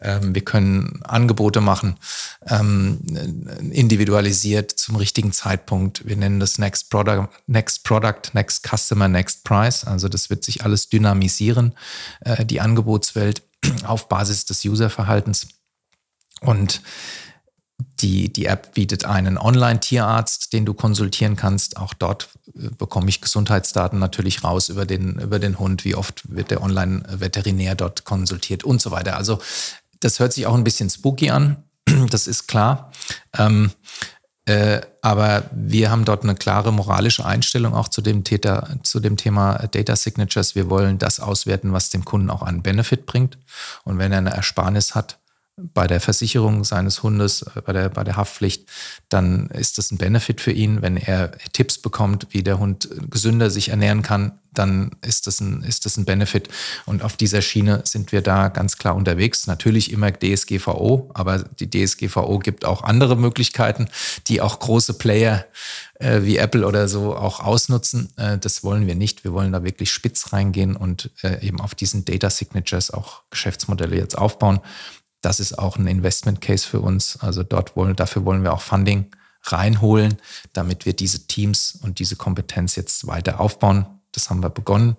Ähm, wir können Angebote machen, ähm, individualisiert zum richtigen Zeitpunkt. Wir nennen das Next Product, Next Product, Next Customer, Next Price. Also das wird sich alles dynamisieren, äh, die Angebotswelt auf Basis des Userverhaltens. Und die, die App bietet einen Online-Tierarzt, den du konsultieren kannst. Auch dort äh, bekomme ich Gesundheitsdaten natürlich raus über den, über den Hund. Wie oft wird der Online-Veterinär dort konsultiert und so weiter. Also das hört sich auch ein bisschen spooky an. Das ist klar. Ähm, äh, aber wir haben dort eine klare moralische Einstellung auch zu dem, Täter, zu dem Thema Data Signatures. Wir wollen das auswerten, was dem Kunden auch einen Benefit bringt. Und wenn er eine Ersparnis hat, bei der Versicherung seines Hundes, äh, bei der, bei der Haftpflicht, dann ist das ein Benefit für ihn. Wenn er Tipps bekommt, wie der Hund gesünder sich ernähren kann, dann ist das ein, ist das ein Benefit. Und auf dieser Schiene sind wir da ganz klar unterwegs. Natürlich immer DSGVO, aber die DSGVO gibt auch andere Möglichkeiten, die auch große Player äh, wie Apple oder so auch ausnutzen. Äh, das wollen wir nicht. Wir wollen da wirklich spitz reingehen und äh, eben auf diesen Data Signatures auch Geschäftsmodelle jetzt aufbauen das ist auch ein Investment Case für uns. Also dort wollen, dafür wollen wir auch Funding reinholen, damit wir diese Teams und diese Kompetenz jetzt weiter aufbauen. Das haben wir begonnen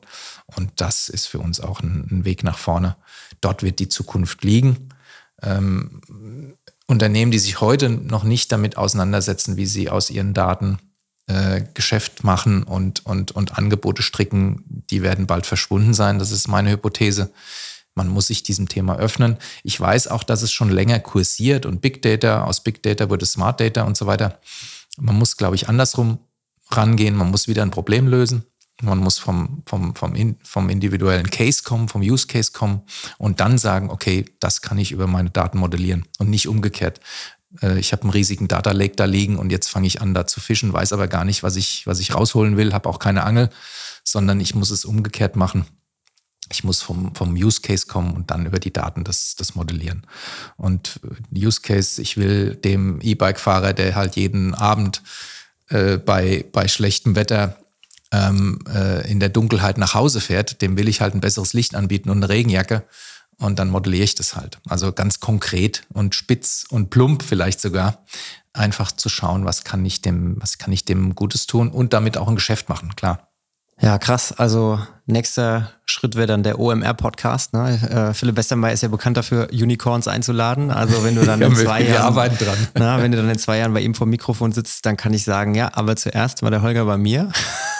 und das ist für uns auch ein, ein Weg nach vorne. Dort wird die Zukunft liegen. Ähm, Unternehmen, die sich heute noch nicht damit auseinandersetzen, wie sie aus ihren Daten äh, Geschäft machen und, und, und Angebote stricken, die werden bald verschwunden sein. Das ist meine Hypothese. Man muss sich diesem Thema öffnen. Ich weiß auch, dass es schon länger kursiert und Big Data, aus Big Data wurde Smart Data und so weiter. Man muss, glaube ich, andersrum rangehen. Man muss wieder ein Problem lösen. Man muss vom, vom, vom, vom individuellen Case kommen, vom Use Case kommen und dann sagen, okay, das kann ich über meine Daten modellieren und nicht umgekehrt. Äh, ich habe einen riesigen Data Lake da liegen und jetzt fange ich an, da zu fischen, weiß aber gar nicht, was ich, was ich rausholen will, habe auch keine Angel, sondern ich muss es umgekehrt machen ich muss vom, vom Use Case kommen und dann über die Daten das, das modellieren. Und Use Case, ich will dem E-Bike-Fahrer, der halt jeden Abend äh, bei, bei schlechtem Wetter ähm, äh, in der Dunkelheit nach Hause fährt, dem will ich halt ein besseres Licht anbieten und eine Regenjacke. Und dann modelliere ich das halt. Also ganz konkret und spitz und plump vielleicht sogar. Einfach zu schauen, was kann ich dem, was kann ich dem Gutes tun und damit auch ein Geschäft machen, klar.
Ja, krass. Also nächster Schritt wäre dann der OMR-Podcast. Ne? Äh, Philipp Westermeier ist ja bekannt dafür, Unicorns einzuladen. Also wenn du dann in zwei Jahren. Na, wenn du dann in zwei Jahren bei ihm vom Mikrofon sitzt, dann kann ich sagen, ja, aber zuerst war der Holger bei mir.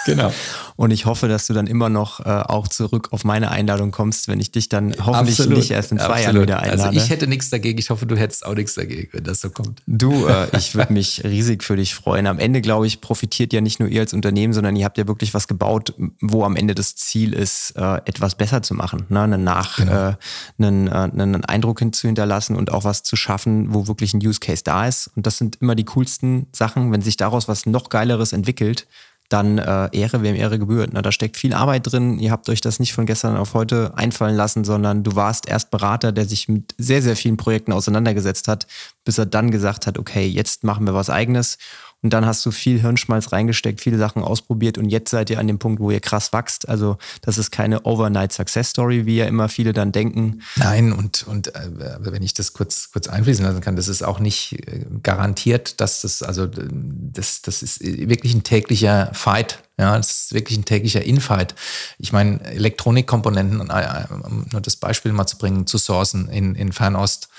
Genau.
Und ich hoffe, dass du dann immer noch äh, auch zurück auf meine Einladung kommst, wenn ich dich dann hoffentlich
Absolut.
nicht erst in zwei
Absolut.
Jahren wieder einlade.
Also ich hätte nichts dagegen. Ich hoffe, du hättest auch nichts dagegen, wenn das so kommt.
Du, äh, ich würde mich riesig für dich freuen. Am Ende, glaube ich, profitiert ja nicht nur ihr als Unternehmen, sondern ihr habt ja wirklich was gebaut, wo am Ende das Ziel ist, äh, etwas besser zu machen, ne? einen, Nach,
Genau.
äh, einen, äh, einen Eindruck hin zu hinterlassen und auch was zu schaffen, wo wirklich ein Use Case da ist. Und das sind immer die coolsten Sachen, wenn sich daraus was noch Geileres entwickelt. Dann äh, Ehre, wem Ehre gebührt. Ne? Da steckt viel Arbeit drin. Ihr habt euch das nicht von gestern auf heute einfallen lassen, sondern du warst erst Berater, der sich mit sehr, sehr vielen Projekten auseinandergesetzt hat, bis er dann gesagt hat, okay, jetzt machen wir was eigenes. Und dann hast du viel Hirnschmalz reingesteckt, viele Sachen ausprobiert und jetzt seid ihr an dem Punkt, wo ihr krass wächst. Also das ist keine Overnight Success Story, wie ja immer viele dann denken.
Nein, und, und äh, wenn ich das kurz, kurz einfließen lassen kann, das ist auch nicht äh, garantiert, dass das, also äh, das, das ist wirklich ein täglicher Fight. Ja, das ist wirklich ein täglicher Infight. Ich meine, Elektronikkomponenten, äh, um nur das Beispiel mal zu bringen, zu sourcen in, in Fernost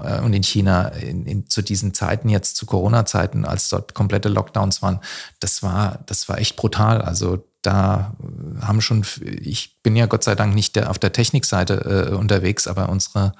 äh, und in China in, in, zu diesen Zeiten jetzt, zu Corona-Zeiten, als dort komplette Lockdowns waren, das war, das war echt brutal. Also da äh, haben schon, ich bin ja Gott sei Dank nicht der, auf der Technikseite äh, unterwegs, aber unsere,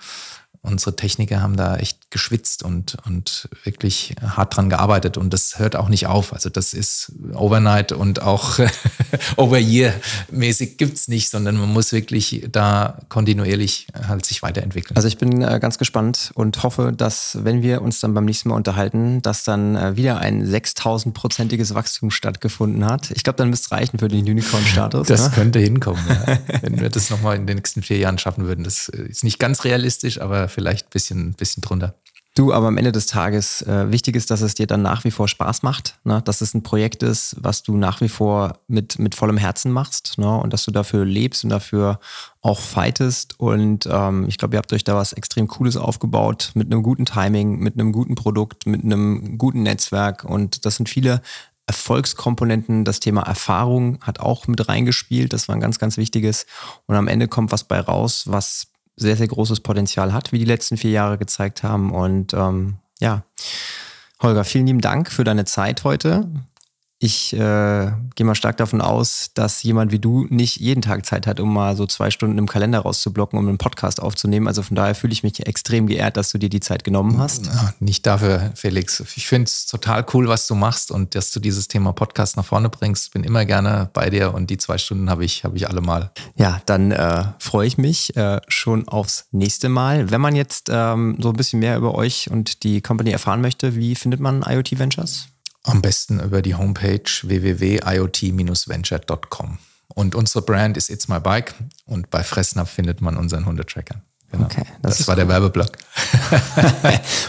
unsere Techniker haben da echt geschwitzt und, und wirklich hart dran gearbeitet und das hört auch nicht auf. Also das ist Overnight und auch Over-Year-mäßig gibt's nicht, sondern man muss wirklich da kontinuierlich halt sich weiterentwickeln.
Also ich bin äh, ganz gespannt und hoffe, dass wenn wir uns dann beim nächsten Mal unterhalten, dass dann äh, wieder ein 6000-prozentiges Wachstum stattgefunden hat. Ich glaube, dann müsste es reichen für den Unicorn-Status.
Das
ne?
könnte hinkommen, ja. wenn wir das nochmal in den nächsten vier Jahren schaffen würden. Das ist nicht ganz realistisch, aber vielleicht ein bisschen, bisschen drunter.
Du, aber am Ende des Tages, äh, wichtig ist, dass es dir dann nach wie vor Spaß macht, ne? dass es ein Projekt ist, was du nach wie vor mit, mit vollem Herzen machst ne? und dass du dafür lebst und dafür auch fightest. Und ähm, ich glaube, ihr habt euch da was extrem Cooles aufgebaut mit einem guten Timing, mit einem guten Produkt, mit einem guten Netzwerk. Und das sind viele Erfolgskomponenten. Das Thema Erfahrung hat auch mit reingespielt. Das war ein ganz, ganz wichtiges. Und am Ende kommt was bei raus, was sehr, sehr großes Potenzial hat, wie die letzten vier Jahre gezeigt haben. Und ähm, ja, Holger, vielen lieben Dank für deine Zeit heute. Ich äh, gehe mal stark davon aus, dass jemand wie du nicht jeden Tag Zeit hat, um mal so zwei Stunden im Kalender rauszublocken, um einen Podcast aufzunehmen. Also von daher fühle ich mich extrem geehrt, dass du dir die Zeit genommen hast.
Ja, nicht dafür, Felix. Ich finde es total cool, was du machst und dass du dieses Thema Podcast nach vorne bringst. Bin immer gerne bei dir und die zwei Stunden habe ich, habe ich alle mal.
Ja, dann äh, freue ich mich äh, schon aufs nächste Mal. Wenn man jetzt ähm, so ein bisschen mehr über euch und die Company erfahren möchte, wie findet man IoT Ventures?
Am besten über die Homepage www.iot-venture.com. Und unsere Brand ist It's My Bike und bei Fressnapf findet man unseren Hundetracker. Genau.
Okay,
das,
das
war
ist
der Werbeblock.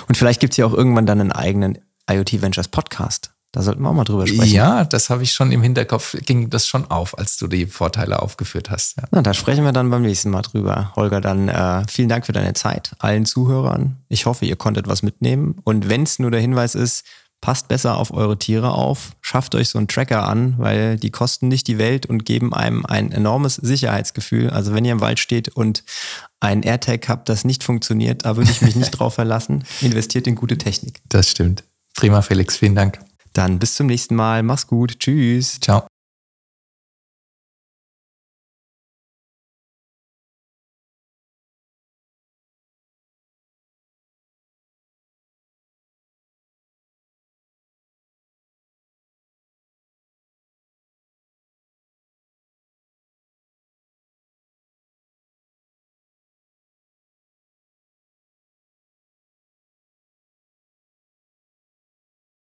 Und vielleicht gibt es ja auch irgendwann dann einen eigenen IoT Ventures Podcast. Da sollten wir auch mal drüber sprechen.
Ja, das habe ich schon im Hinterkopf, ging das schon auf, als du die Vorteile aufgeführt hast. Ja.
Na, da sprechen wir dann beim nächsten Mal drüber. Holger, dann äh, vielen Dank für deine Zeit, allen Zuhörern. Ich hoffe, ihr konntet was mitnehmen. Und wenn es nur der Hinweis ist, passt besser auf eure Tiere auf, schafft euch so einen Tracker an, weil die kosten nicht die Welt und geben einem ein enormes Sicherheitsgefühl. Also wenn ihr im Wald steht und ein AirTag habt, das nicht funktioniert, da würde ich mich nicht drauf verlassen. Investiert in gute Technik.
Das stimmt. Prima, Felix. Vielen Dank.
Dann bis zum nächsten Mal. Mach's gut. Tschüss.
Ciao.